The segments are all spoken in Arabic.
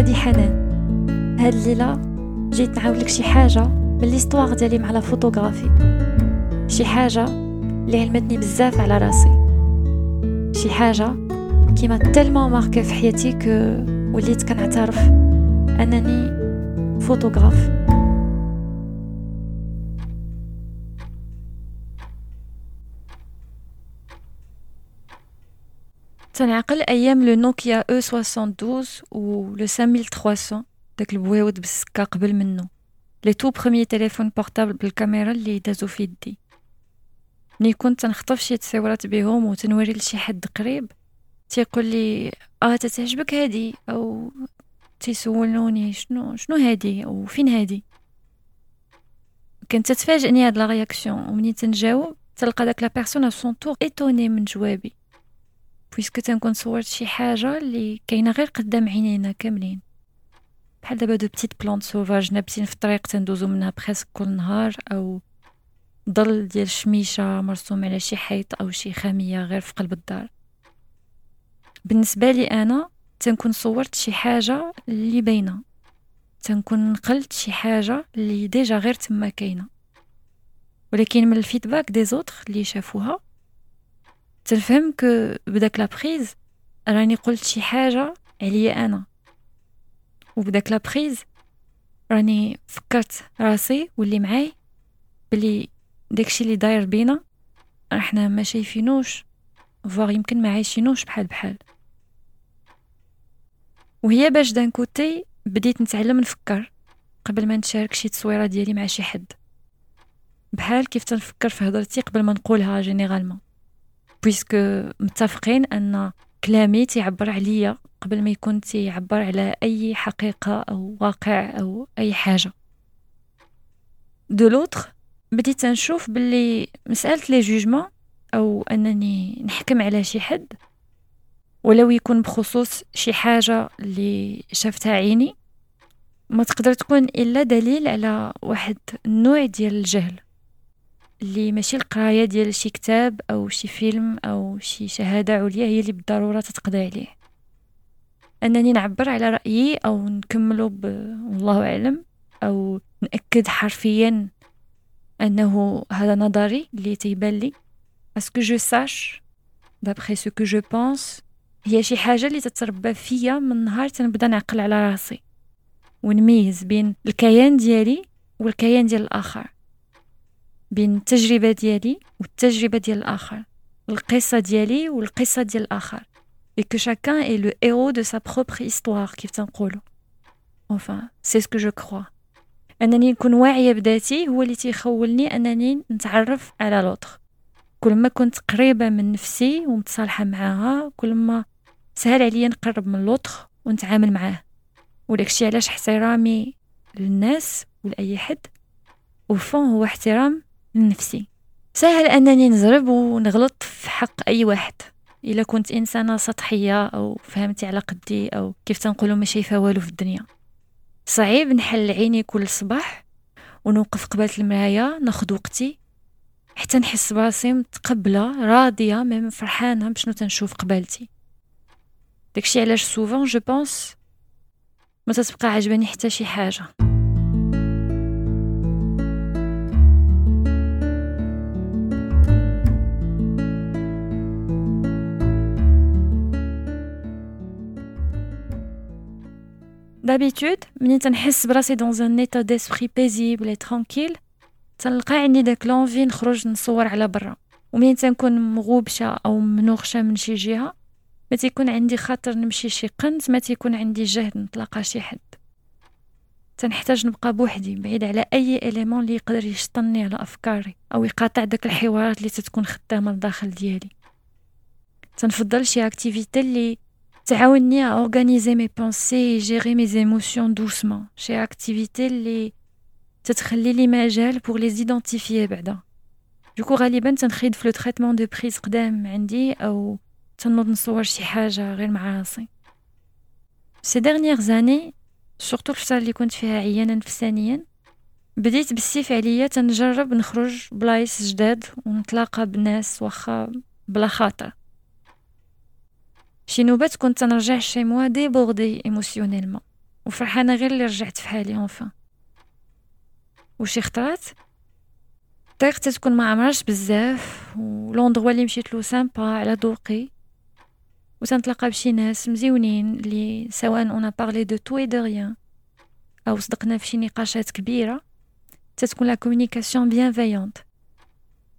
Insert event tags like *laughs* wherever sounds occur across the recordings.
هادي حنان. هاد الليلة جيت نعاودلك شي حاجة من l'histoire ديالي مع la photographie. شي حاجة اللي علمتني بزاف على راسي. شي حاجة qui m'a tellement marquée في حياتي que وليت كنعترف أنني فوتوغراف. تنعقل أيام le Nokia N72 و le 5300 داك البويود بالسكه قبل منه les tout premiers téléphones portables بالكاميرا اللي دازو في يدي ملي كنت تنخطف شي تصويرات بهم وتنوري لشي حد قريب تيقول لي آه تتعجبك هادي أو تيسولوني شنو شنو هادي أو فين هادي كنت تتفاجئني هاد la réaction ومنين تنجاوب تلقى داك la personne à son tour étonnée من جوابي puisque تنكون صورت شي حاجة اللي كاينة غير قدام عينينا كاملين. بحال دابا de petites plantes sauvages نابتين في الطريق تندوزو منها presque كل نهار أو ظل ديال شميشه مرسوم على شي حيط أو شي خامية غير في قلب الدار. بالنسبة لي أنا تنكون صورت شي حاجة اللي باينة. تنكون نقلت شي حاجة اللي déjà غير تما كاينة. ولكن من ال feedback des autres اللي شافوها تنفهم que بداك la prise راني قلت شي حاجة عليا أنا. وبداك la prise راني فكرت راسي واللي معاي بلي داكشي اللي داير بينا إحنا ما شايفينوش voire يمكن ما عايشينوش بحال بحال. وهي باش d'un côté بديت نتعلم نفكر قبل ما نشارك شي تصويرة ديالي مع شي حد. بحال كيف تنفكر في هضرتي قبل ما نقولها généralement puisque متفقين أن كلامي تيعبر عليا قبل ما يكون تيعبر على أي حقيقة أو واقع أو أي حاجة. de l'autre بديت نشوف باللي مسألة les jugements أو أنني نحكم على شي حد ولو يكون بخصوص شي حاجة اللي شافتها عيني ما تقدر تكون إلا دليل على واحد النوع ديال الجهل. اللي ماشي القراية ديال شي كتاب أو شي فيلم أو شي شهادة عليا هي اللي بالضرورة تتقضي عليه. أنني نعبر على رأيي أو نكملو ب والله أعلم أو نأكد حرفيا أنه هذا نظري اللي تيبان لي. à ce que je sache d'après ce que je pense هي شي حاجة اللي تتربى فيا من نهار تنبدأ نعقل على راسي. ونميز بين الكيان ديالي والكيان ديال الآخر. بين التجربة ديالي والتجربة ديال الآخر القصة ديالي والقصة ديال الآخر. Et que chacun est le héros de sa propre histoire كيف تنقولوا enfin c'est ce que je crois. أنني نكون واعية بذاتي هو اللي تيخولني أنني نتعرف على لوطخ كل ما كنت قريبة من نفسي ومتصالحة معاها كل ما سهل عليا نقرب من لوطخ ونتعامل معاه. وداكشي علاش احترامي للناس ولأي حد. وفون هو احترام لنفسي. سهل أنني نزرب ونغلط في حق أي واحد. إلا كنت إنسانة سطحية أو فهمتي على قدي أو كيف تنقولوا ما شايفه والو في الدنيا. صعيب نحل عيني كل صباح ونوقف قبالة المرايا ناخد وقتي. حتى نحس براسي متقبلة راضية même فرحانة بشنو تنشوف قبالتي. داكشي علاش souvent je pense ما تتبقى عجباني حتى شي حاجة. d'habitude منين تنحس براسي dans un état d'esprit paisible et tranquille تنلقى عندي داك l'envie نخرج نصور على برا ومنين تنكون مغوبشه أو منوخشه من شي جهه ما تيكون عندي خاطر نمشي شي قنت ما تيكون عندي جهد نتلاقى شي حد تنحتاج نبقى بوحدي بعيد على أي élément اللي يقدر يشطني على افكاري أو يقاطع داك الحوارات اللي تتكون خدامه لداخل ديالي تنفضل شي activité اللي تعاوني à organiser mes pensées et gérer mes émotions doucement. شي activité اللي تتخلي لي مجال pour les identifier بعدا du coup غالبا تنخدم في le traitement de prises قدام عندي أو تنوض نصور شي حاجة غير مع راسي ces dernières années surtout الفترة اللي كنت فيها عيانه نفسانيا بديت بالسيف عليا تنجرب نخرج بلايص جداد ونتلاقى بناس واخا بلا خاطر. شي نوبات كنت تنرجع chez moi débordée émotionnellement. وفرحانة غير اللي رجعت في حالي enfin وشي خطرات؟ الطريق تكون ما عامراش بزاف و l'endroit اللي مشيت له sympa على ذوقي وتنتلاقى بشي ناس مزيونين اللي سواء on a parlé de tout de rien أو صدقنا في شي نقاشات كبيرة. تتكون la communication bienveillante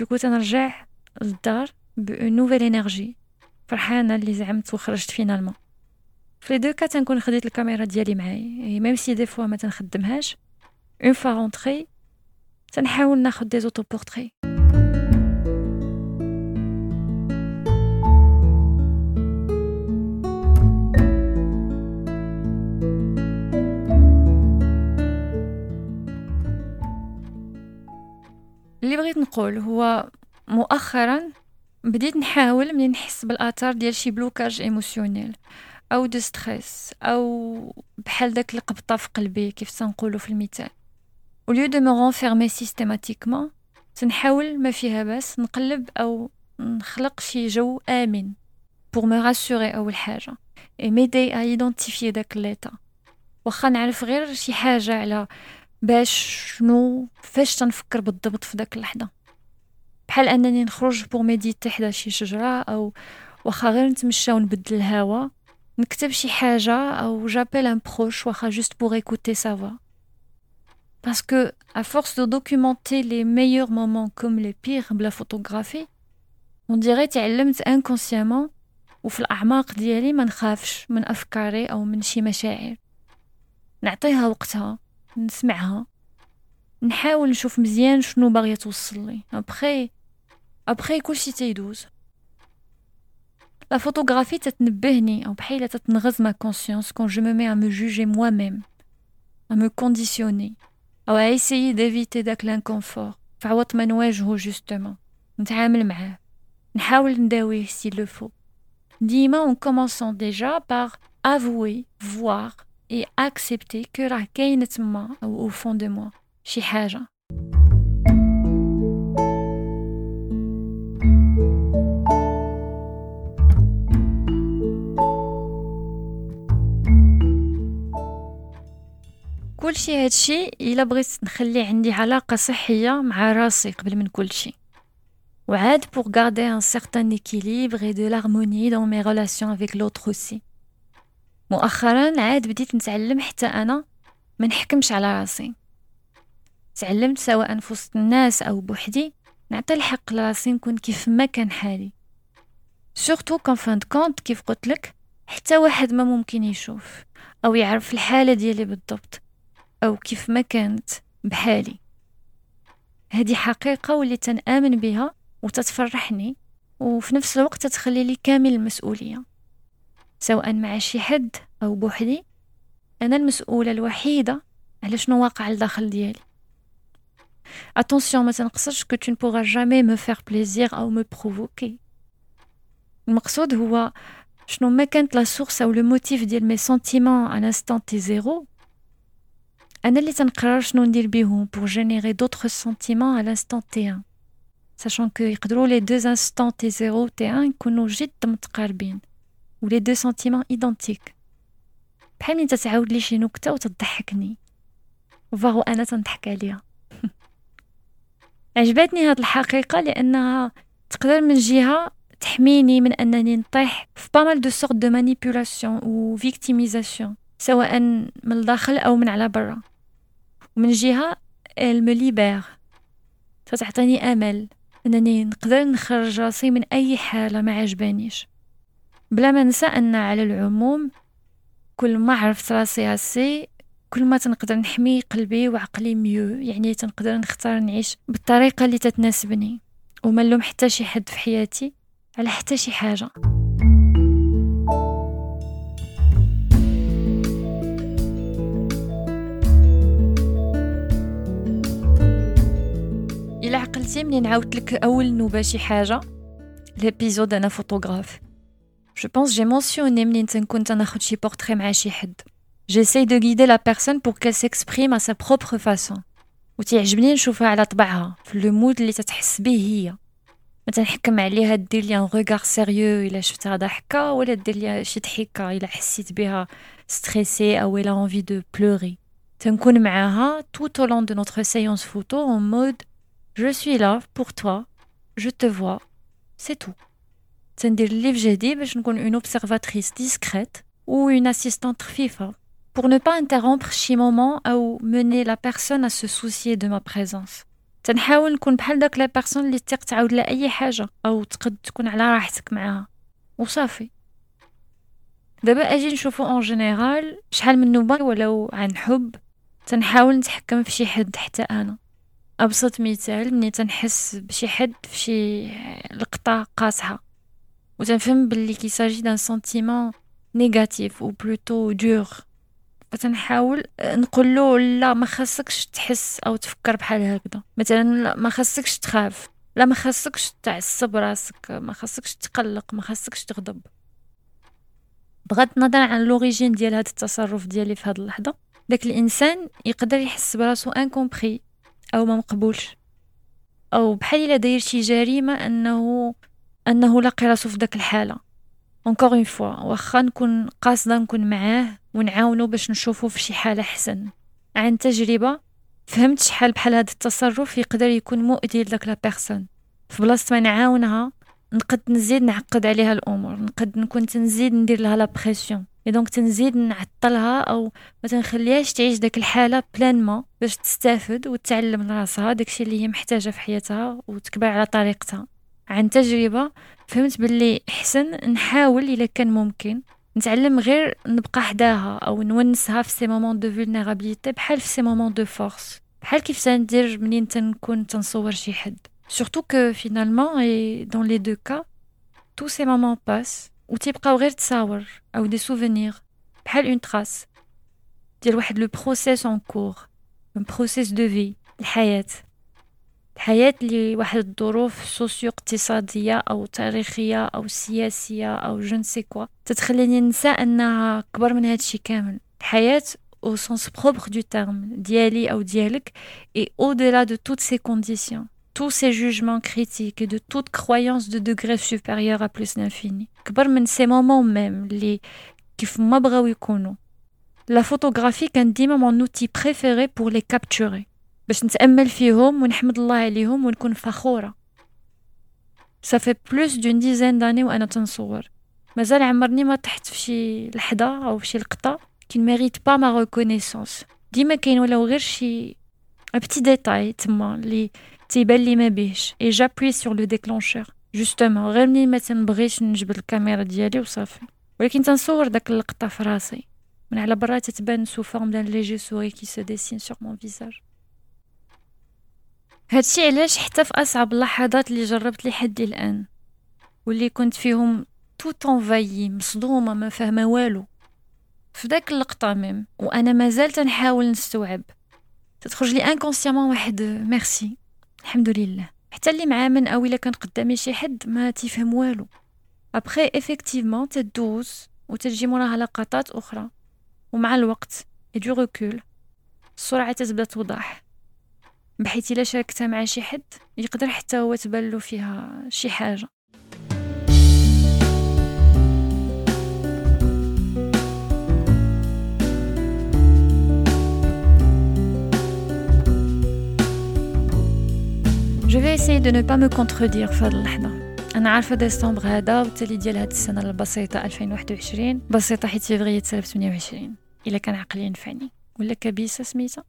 du coup تنرجع للدار ب une nouvelle énergie فرحانة اللي زعمت وخرجت finalement في des cas تنكون خديت الكاميرا ديالي معايا même si des fois ما تنخدمهاش une fois rentrée تنحاول ناخد des autoportraits اللي بغيت نقول هو مؤخرا بديت نحاول منين نحس بالآثار ديال شي blocage émotionnel أو de stress أو بحال داك القبطه في قلبي كيف تنقولوا في المثال. Au lieu de me renfermer systématiquement تنحاول ما فيها باس نقلب أو نخلق شي جو آمن pour me rassurer أول حاجة et m'aider à identifier داك l'état واخا نعرف غير شي حاجة على باش شنو فاش تنفكر بالضبط في داك اللحظة. بحال أنني نخرج pour méditer حدا شي شجرة أو واخا غير نتمشى ونبدل الهوا نكتب شي حاجة أو j'appelle un proche واخا juste pour sa voix. Parce que à force de documenter les meilleurs moments comme les pires par la photographie on dirait تعلمت inconsciemment وفي الأعماق ديالي ما نخافش من أفكاري أو من شي مشاعر. نعطيها وقتها نسمعها نحاول نشوف مزيان شنو باغيه توصل لي. ابخي ابخي كلشي تيدوز. la photographie تتنبهني أو بحال تتنغز ma conscience quand je me mets à me juger moi-même à me conditionner أو à essayer d'éviter داك l'inconfort فعوض ما نواجهو justement نتعامل معاه نحاول نداويه s'il le faut ديما en commençant déjà par avouer voir et accepter que راه كاينة تما أو au fond de moi شي حاجة كل شيء هادشي إلا بغيت نخلي عندي علاقة صحية مع راسي قبل من كل شيء. وعاد pour garder un certain équilibre et de l'harmonie dans mes relations avec l'autre aussi. مؤخرا عاد بديت نتعلم حتى أنا ما نحكمش على راسي. تعلمت سواء في وسط الناس أو بوحدي نعطي الحق لراسي نكون كيف ما كان حالي. surtout qu'en fin de compte كيف قلت لك حتى واحد ما ممكن يشوف أو يعرف الحالة ديالي بالضبط. أو كيف ما كانت بحالي. هذه حقيقة واللي تنآمن بها وتتفرحني وفي نفس الوقت تتخلي لي كامل المسؤولية. سواء مع شي حد أو بوحدي أنا المسؤولة الوحيدة على شنو واقع لداخل ديالي. attention ما تنقصدش que tu ne pourras jamais me faire plaisir أو me provoquer. المقصود هو شنو ما كانت la source أو le motif ديال mes sentiments en instant T zéro أنا اللي تنقرر شنو ندير بيهم pour générer d'autres sentiments à l'instant T 1 sachant que يقدروا les deux instants T zéro T 1 يكونوا جد متقاربين و les deux sentiments identiques بحال ملي تتعاود لي شي نكته وتضحكني وفاغو أنا تنضحك عليها عجبتني هاد الحقيقة لانها تقدر من جهه تحميني من انني نطيح في pas mal de sortes de manipulation و victimisation سواء من الداخل أو من على برا ومن جهة elle me libère فتعطيني أمل. إنني نقدر نخرج راسي من أي حالة ما عجبانيش. بلا ما ننسى أن على العموم كل ما عرفت راسي هسي كل ما تنقدر نحمي قلبي وعقلي mieux. يعني تنقدر نختار نعيش بالطريقة اللي تتناسبني. وما حتى شي حد في حياتي على حتى شي حاجة. إلا عقلتي منين عاودت لك أول نوبة شي حاجة l'épisode أنا photographe Je pense j'ai mentionné منين تنكون تناخد شي portrait مع شي حد. J'essaye de guider la personne pour qu'elle s'exprime à sa propre façon. وتعجبني نشوفها على طبعها في le mood اللي تتحس به هي ما تنحكم عليها دير لي un regard sérieux إلا شفتها ضحكه ولا دير لي شي ضحكة إلا حسيت بها stressée أو elle a envie de pleurer تنكون معاها tout au long de notre séance photo en mode je suis là pour toi. Je te vois. C'est tout. تندير اللي في جهدي باش نكون une observatrice discrète ou une assistante خفيفه pour ne pas interrompre شي moment أو mener la personne à se soucier de ma présence. تنحاول نكون بحال داك la personne اللي تيق تعاود لها أي حاجة أو تقد تكون على راحتك معاها. وصافي. دابا أجي نشوفو en général شحال من نوبه ولو عن حب. تنحاول نتحكم في شي حد حتى أنا. أبسط مثال ملي تنحس بشي حد في شي لقطة قاصحه وتنفهم باللي qu'il s'agit d'un sentiment négatif ou plutôt dur فتنحاول نقول له لا ما خاصكش تحس أو تفكر بحال هكذا. مثلا لا ما خاصكش تخاف لا ما خاصكش تعصب راسك ما خاصكش تقلق ما خاصكش تغضب. بغض النظر عن l'origine ديال هذا التصرف ديالي في هذه اللحظة داك الإنسان يقدر يحس براسو incompris أو ما مقبولش. أو بحال إلا داير شي جريمة انه أنه لاقي راسو في داك الحالة. encore une fois واخا نكون قاصدة نكون معاه ونعاونو باش نشوفو في شي حالة أحسن. عن تجربة فهمت شحال بحال هذا التصرف يقدر يكون مؤذي لداك la personne. في بلاصة ما نعاونها نقد نزيد نعقد عليها الأمور نقد نكون تنزيد ندير لها la pression. donc تنزيد نعطلها أو ما تنخليهاش تعيش داك الحالة pleinement باش تستافد وتعلم راسها داكشي اللي هي محتاجة في حياتها وتكبر على طريقتها. عن تجربة فهمت باللي حسن نحاول إلا كان ممكن. نتعلم غير نبقى حداها أو نونسها في ses moments de vulnérabilité بحال في ses moments de force بحال كيف تندير منين تنكون تنصور شي حد. surtout que finalement et dans les deux cas tous ces moments passent وتيبقاو غير تصاور أو des souvenirs بحال une trace ديال واحد le process en cours un process de في الحياة. الحياة اللي واحد الظروف سوسيو اقتصادية أو تاريخية أو سياسية أو je ne sais quoi تتخليني ننسى أنها كبر من هادشي كامل. الحياة au sens propre du terme ديالي أو ديالك et au-delà de toutes ces conditions. Tous ces jugements critiques et de toute croyance de degré supérieur à plus d'infini. كبر من ces moments même اللي كيف ما بغاو يكونوا la photographie كان ديما mon outil préféré pour les capturer. باش نتامل فيهم ونحمد الله عليهم ونكون فخوره صافي بلوس دون ديزين داني وأنا تنصور مازال عمرني ما طحت في شي لحظه أو في شي لقطه qui mérite pas ma reconnaissance ديما كاين ولاو غير شي petit détail تما لي تيبان لي ما بيهش et j'appuie sur le déclencheur justement غير منين ما تنبغيش نجبد الكاميرا ديالي وصافي ولكن تنصور داك اللقطه في راسي من على برا تتبان sous forme d'un léger sourire qui se dessine sur mon visage هادشي علاش حتى في اصعب اللحظات اللي جربت لحد الان واللي كنت فيهم toute envahie مصدومه ما فاهمه والو في داك اللقطه même وأنا مازال تنحاول نستوعب تتخرج لي inconsciemment واحد ميرسي الحمد لله حتى اللي معاه من أو إلا كان قدامي شي حد ما تيفهم والو. après effectivement تدوز وتجي موراها لقطات أخرى. ومع الوقت du recul السرعة تتبدا توضح بحيث إلا شاركتها مع شي حد يقدر حتى هو تبان فيها شي حاجة. vais essayer de ne pas me contredire في هاد اللحظه أنا عارفة ديسمبر هذا والتالي ديال هاد السنة البسيطة 2021 بسيطة حيت فيفري 2028 إلا كان عقلي ينفعني ولا كبيسة سميتها.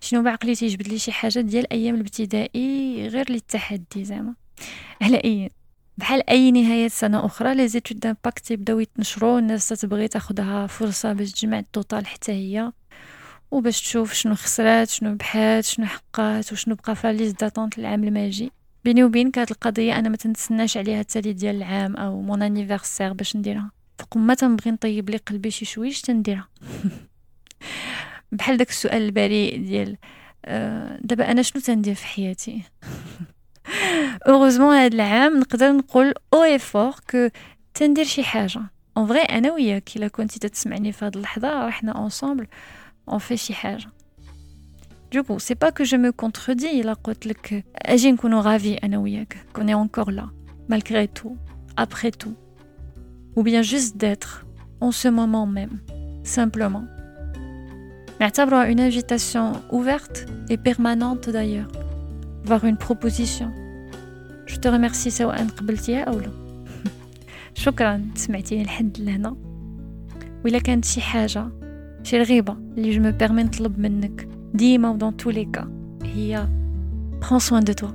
شنو بعقلي تيجبد لي شي حاجة ديال أيام الابتدائي غير للتحدي زعما. على أي؟ بحال أي نهاية سنة أخرى les études d'impact تيبداو يتنشروا الناس تتبغي تاخدها فرصة باش تجمع ال total حتى هي. وباش تشوف شنو خسرات شنو ربحات شنو حققات وشنو بقى في liste d'attente العام الماجي. بيني وبينك هاد القضية أنا ما تنتسناش عليها التالي ديال العام أو mon anniversaire باش نديرها. فقم ما تنبغي نطيب لي قلبي شي شويش تنديرها. *laughs* بحال داك السؤال البريء ديال أه دابا أنا شنو تندير في حياتي؟ *laughs* heureusement هاد العام نقدر نقول un effort que تندير شي حاجة. en vrai أنا وياك إلا كنتي تسمعني في هاد اللحظة رحنا ensemble اون في شي حاجه Du coup, c'est pas que je me contredis, il a قلت اجي نكونوا ravis انا وياك qu'on est encore là malgré tout après tout ou bien juste d'être en ce moment même simplement نعتبرها une invitation ouverte et permanente d'ailleurs voir une proposition je te remercie سواء قبلتيها أو لا شكرا سمعتيني لحد لهنا وإلا كانت شي حاجة شي رغيبة اللي جو مو بيرمي نطلب منك ديما و دون tous les cas هي prends soin de toi.